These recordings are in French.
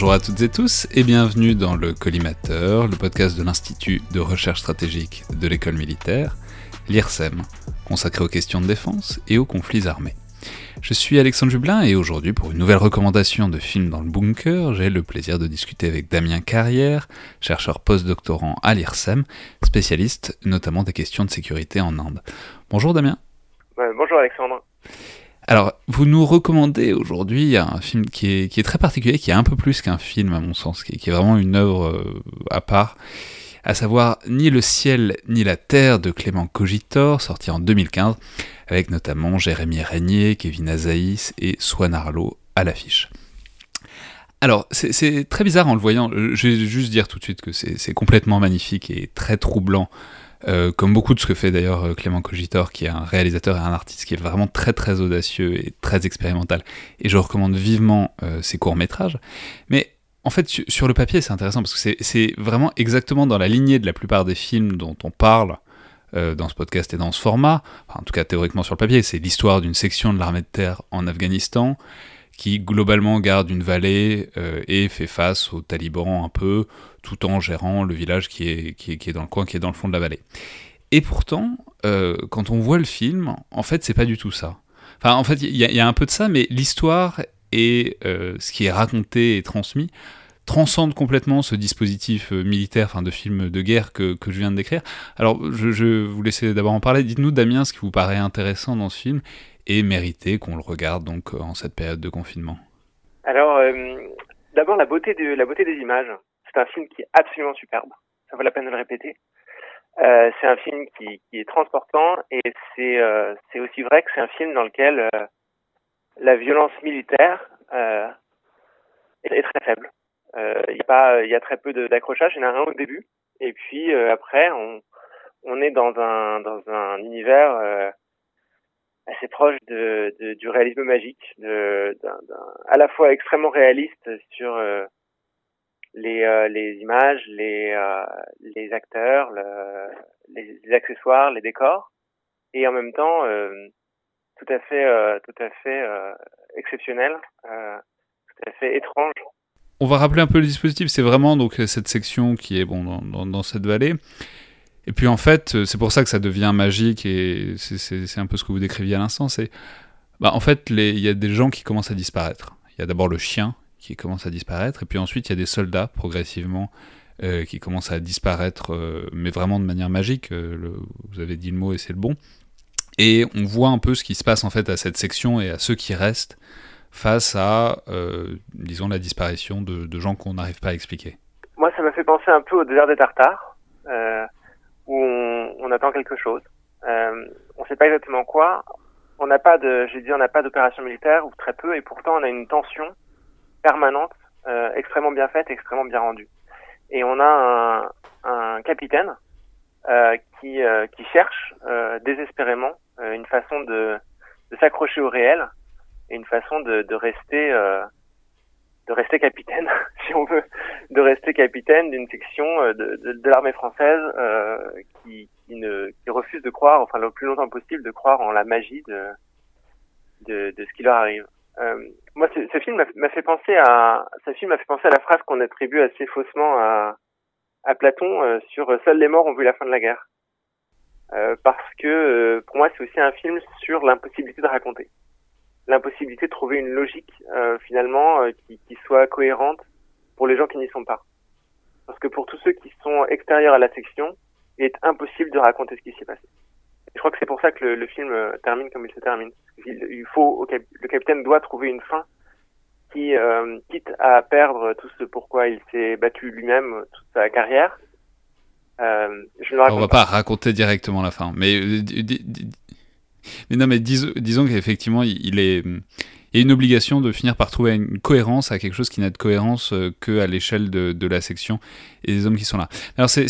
Bonjour à toutes et tous et bienvenue dans le Collimateur, le podcast de l'Institut de recherche stratégique de l'école militaire, l'IRSEM, consacré aux questions de défense et aux conflits armés. Je suis Alexandre Jublin et aujourd'hui pour une nouvelle recommandation de film dans le bunker, j'ai le plaisir de discuter avec Damien Carrière, chercheur postdoctorant à l'IRSEM, spécialiste notamment des questions de sécurité en Inde. Bonjour Damien. bonjour Alexandre. Alors, vous nous recommandez aujourd'hui un film qui est, très particulier, qui est un peu plus qu'un film à mon sens, qui est, vraiment une œuvre euh, à part, à savoir Ni le ciel ni la terre de Clément Cogitor, sorti en 2015, avec notamment Jérémy Régnier, Kevin Azaïs et Swan Arlo à l'affiche. Alors, c'est très bizarre en le voyant, je vais juste dire tout de suite que c'est complètement magnifique et très troublant, euh, comme beaucoup de ce que fait d'ailleurs euh, Clément Cogitor, qui est un réalisateur et un artiste qui est vraiment très très audacieux et très expérimental, et je recommande vivement euh, ses courts-métrages. Mais en fait, sur le papier, c'est intéressant parce que c'est vraiment exactement dans la lignée de la plupart des films dont on parle euh, dans ce podcast et dans ce format, en tout cas théoriquement sur le papier, c'est l'histoire d'une section de l'armée de terre en Afghanistan qui globalement garde une vallée et fait face aux talibans un peu, tout en gérant le village qui est, qui est, dans le coin, qui est dans le fond de la vallée. Et pourtant, euh, quand on voit le film, en fait, c'est pas du tout ça. Enfin, en fait, il y, a un peu de ça, mais l'histoire et ce qui est raconté et transmis transcende complètement ce dispositif euh, militaire, enfin de film de guerre que, que je viens de décrire. Alors, je, je vous laisser d'abord en parler. Dites-nous, Damien, ce qui vous paraît intéressant dans ce film et mérité qu'on le regarde donc en cette période de confinement. Alors, euh, d'abord la la beauté des images. C'est un film qui est absolument superbe. Ça vaut la peine de le répéter. Euh, c'est un film qui, qui, est transportant et c'est euh, aussi vrai que c'est un film dans lequel euh, la violence militaire est très faible. Il euh, y a y a très peu d'accrochage. Il y en a un au début, et puis euh, après, on, on est dans un dans un univers euh, assez proche de, de, du réalisme magique, de, à la fois extrêmement réaliste sur les, les images, les, les acteurs, le, les, accessoires, les décors, et en même temps tout à fait, tout à fait exceptionnel, tout à fait étrange on va rappeler un peu le dispositif. C'est vraiment donc cette section qui est bon dans, dans, cette vallée. Et puis en fait, c'est pour ça que ça devient magique et c'est un peu ce que vous décriviez à l'instant. C'est bah, en fait, il y a des gens qui commencent à disparaître. Il y a d'abord le chien qui commence à disparaître, et puis ensuite il y a des soldats progressivement euh, qui commencent à disparaître, euh, mais vraiment de manière magique. Euh, vous avez dit le mot et c'est le bon. Et on voit un peu ce qui se passe en fait à cette section et à ceux qui restent face à, disons, la disparition de, gens qu'on n'arrive pas à expliquer Moi, ça m'a fait penser un peu au désert des Tartares, où on, attend quelque chose. On ne sait pas exactement quoi. On n'a pas de, j'ai on n'a pas d'opération militaire ou très peu, et pourtant on a une tension permanente, euh, extrêmement bien faite, extrêmement bien rendue. Et on a un, un capitaine euh, qui, euh, qui cherche désespérément une façon de, de s'accrocher au réel et une façon de, de rester euh, de rester capitaine, si on veut, de rester capitaine d'une section euh, de, de, de l'armée française euh, qui, qui, ne, qui refuse de croire, enfin le plus longtemps possible, de croire en la magie de, de, de ce qui leur arrive. Euh, moi, ce, ce film m'a fait penser à, ce film m'a fait penser à la phrase qu'on attribue assez faussement à, à Platon euh, sur "Seuls les morts ont vu la fin de la guerre", parce que pour moi, c'est aussi un film sur l'impossibilité de raconter l'impossibilité de trouver une logique euh, finalement euh, qui, qui, soit cohérente pour les gens qui n'y sont pas. Parce que pour tous ceux qui sont extérieurs à la section, il est impossible de raconter ce qui s'est passé. Je crois que c'est pour ça que le, le, film euh, termine comme il se termine. Il, il faut, le capitaine doit trouver une fin qui, euh, quitte à perdre tout ce pourquoi il s'est battu lui-même toute sa carrière. Euh, je ne On va pas. pas raconter directement la fin, mais mais non, mais disons qu'effectivement, il, est. A une obligation de finir par trouver une cohérence à quelque chose qui n'a de cohérence euh, que à l'échelle de, la section et des hommes qui sont là. Alors c'est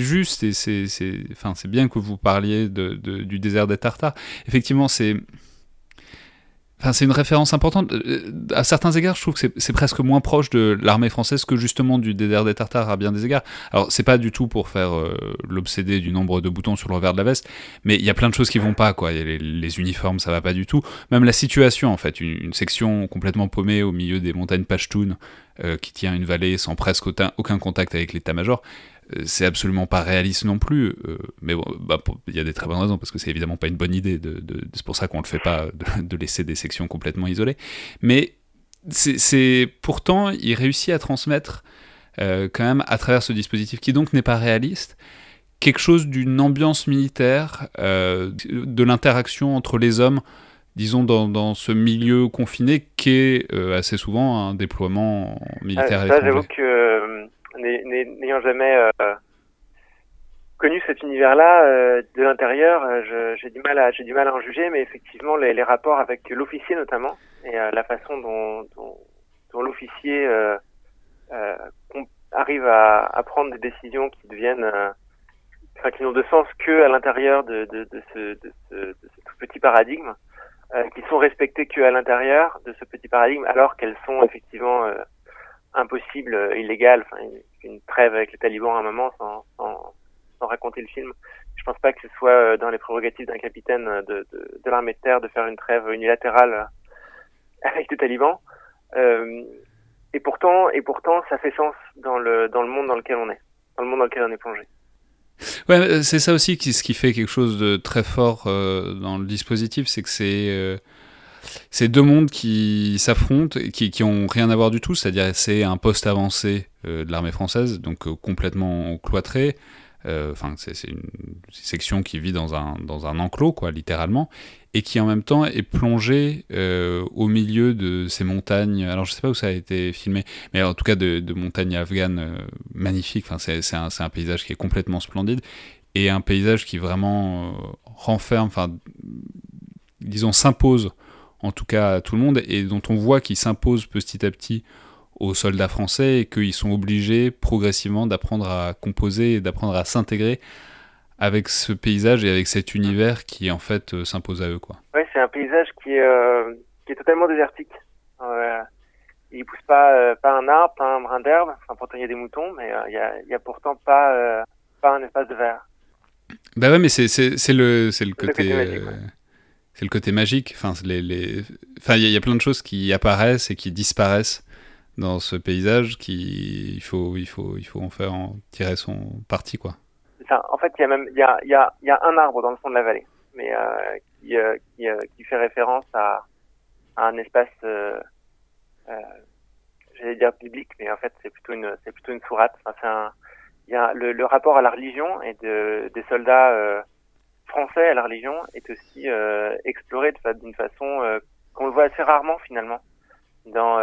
juste et c'est enfin, bien que vous parliez de, du désert des Tartares. Effectivement, c'est Enfin, c'est une référence importante. Euh, à certains égards, je trouve que c'est presque moins proche de l'armée française que justement du désert des Tartares à bien des égards. Alors, c'est pas du tout pour faire euh, l'obsédé du nombre de boutons sur le revers de la veste, mais il y a plein de choses qui vont pas, quoi. Les, les, uniformes, ça va pas du tout. Même la situation, en fait, une, section complètement paumée au milieu des montagnes Pashtun, qui tient une vallée sans presque aucun, contact avec l'état-major. C'est absolument pas réaliste non plus, mais bon, bah, il y a des très bonnes raisons parce que c'est évidemment pas une bonne idée. De, c'est pour ça qu'on le fait pas de, laisser des sections complètement isolées. Mais c'est pourtant il réussit à transmettre quand même à travers ce dispositif qui donc n'est pas réaliste quelque chose d'une ambiance militaire, euh, de l'interaction entre les hommes, disons, dans, dans ce milieu confiné qui est euh, assez souvent un déploiement militaire. Ah, ça, j'avoue que, euh, n'ayant jamais cet univers-là de l'intérieur, j'ai du mal à j'ai du mal à en juger, mais effectivement, les, les rapports avec l'officier notamment et la façon dont, dont, dont l'officier arrive à, à, prendre des décisions qui deviennent enfin, qui n'ont de sens que à l'intérieur de, de, de, ce, de, ce, de, ce, tout petit paradigme, euh, qui sont respectées que à l'intérieur de ce petit paradigme, alors qu'elles sont effectivement euh, impossibles, euh, illégales. Enfin, une, une, trêve avec les talibans à un moment, sans, sans, sans, raconter le film. Je pense pas que ce soit euh, dans les prérogatives d'un capitaine de, de, l'armée de terre de faire une trêve unilatérale avec les talibans. Euh, et pourtant, et pourtant, ça fait sens dans le dans le monde dans lequel on est, dans le monde dans lequel on est plongé. Ouais, euh, c'est ça aussi qui, ce qui fait quelque chose de très fort euh, dans le dispositif, c'est que c'est euh, c'est deux mondes qui s'affrontent et qui, qui ont rien à voir du tout, c'est-à-dire c'est un poste avancé de l'armée française, donc complètement cloîtré, euh, enfin, c'est une section qui vit dans un, dans un enclos, quoi, littéralement, et qui en même temps est plongée euh, au milieu de ces montagnes. Alors, je sais pas où ça a été filmé, mais en tout cas de, de montagnes afghanes euh, magnifiques. Enfin, c'est un, un, paysage qui est complètement splendide et un paysage qui vraiment renferme, enfin, disons, s'impose en tout cas à tout le monde et dont on voit qu'il s'impose petit à petit aux soldats français et qu'ils sont obligés progressivement d'apprendre à composer et d'apprendre à s'intégrer avec ce paysage et avec cet univers qui en fait euh, s'impose à eux quoi. Ouais, c'est un paysage qui est, euh, qui est totalement désertique. Euh, il pousse pas euh, pas un arbre, pas un brin d'herbe. Enfin, pourtant il y a des moutons, mais il y a, y, a, pourtant pas pas un espace de verre. Bah ouais, mais c'est c'est le c'est le côté. C'est le côté magique. Enfin, les, les... enfin, il y, y, a plein de choses qui apparaissent et qui disparaissent dans ce paysage qui il faut il faut il faut en faire tirer son parti quoi. En fait, il y a même il y a y y a un arbre dans le fond de la vallée, mais euh, qui euh, euh, qui fait référence à, un espace j'allais dire biblique, mais en fait c'est plutôt une c'est plutôt une sourate. Enfin, il y a le, rapport à la religion et de des soldats français à la religion est aussi exploré d'une façon qu'on le voit assez rarement finalement dans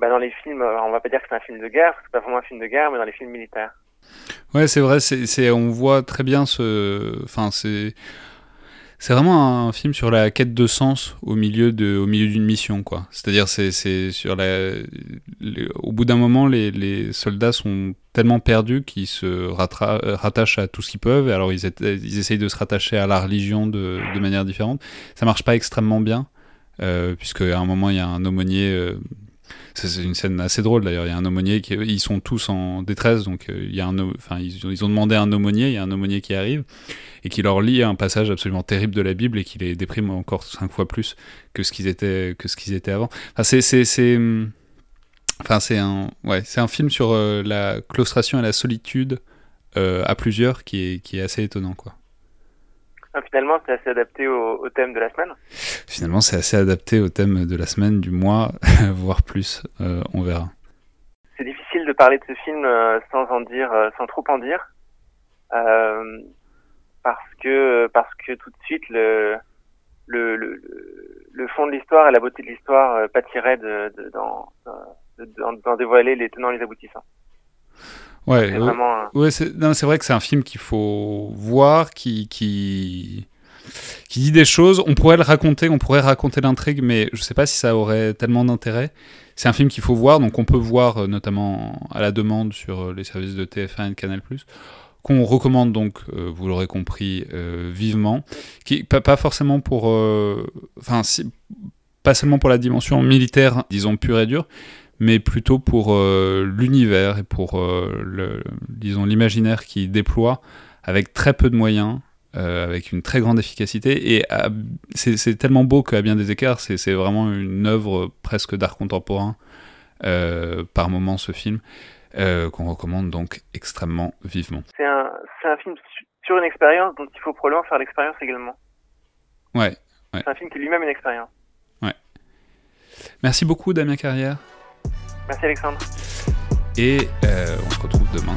bah, dans les films, on va pas dire que c'est un film de guerre, c'est pas vraiment un film de guerre, mais dans les films militaires. Ouais, c'est vrai, on voit très bien ce. Enfin, c'est. C'est vraiment un film sur la quête de sens au milieu de, au milieu d'une mission, quoi. C'est-à-dire, c'est, c'est sur la, au bout d'un moment, les, les, soldats sont tellement perdus qu'ils se rattachent à tout ce qu'ils peuvent. Alors, ils, ils essayent de se rattacher à la religion de, de manière différente. Ça marche pas extrêmement bien, euh, puisque à un moment, il y a un aumônier euh, c'est une scène assez drôle d'ailleurs. Il y a un aumônier qui, ils sont tous en détresse, donc euh, il y a un, enfin ils, ont demandé un aumônier, il y a un aumônier qui arrive et qui leur lit un passage absolument terrible de la Bible et qui les déprime encore cinq fois plus que ce qu'ils étaient que ce qu'ils étaient avant. Enfin, c'est c'est enfin c'est un ouais c'est un film sur euh, la claustration et la solitude euh, à plusieurs qui est qui est assez étonnant quoi. Ah, finalement, c'est assez adapté au, au, thème de la semaine. Finalement, c'est assez adapté au thème de la semaine, du mois, voire plus. Euh, on verra. C'est difficile de parler de ce film euh, sans en dire, euh, sans trop en dire, euh, parce que parce que tout de suite le le, le, le fond de l'histoire et la beauté de l'histoire pâtiraient de, de, d'en dévoiler les tenants et les aboutissants. Ouais, vraiment... ouais c'est vrai que c'est un film qu'il faut voir, qui, qui, qui dit des choses. On pourrait le raconter, on pourrait raconter l'intrigue, mais je sais pas si ça aurait tellement d'intérêt. C'est un film qu'il faut voir, donc on peut voir euh, notamment à la demande sur euh, les services de TF1 et de Canal+, qu'on recommande donc, euh, vous l'aurez compris, euh, vivement. Qui, pas, pas forcément pour... Enfin, euh, pas seulement pour la dimension militaire, disons, pure et dure, mais plutôt pour euh, l'univers et pour, euh, le, disons, l'imaginaire qui déploie avec très peu de moyens, euh, avec une très grande efficacité. Et c'est tellement beau qu'à bien des écarts, c'est vraiment une œuvre presque d'art contemporain par moment ce film, qu'on recommande donc extrêmement vivement. C'est un, un film sur une expérience, donc il faut probablement faire l'expérience également. Ouais. C'est un film qui est lui-même une expérience. Ouais. Merci beaucoup, Damien Carrière. Merci, Alexandre. Et on se retrouve demain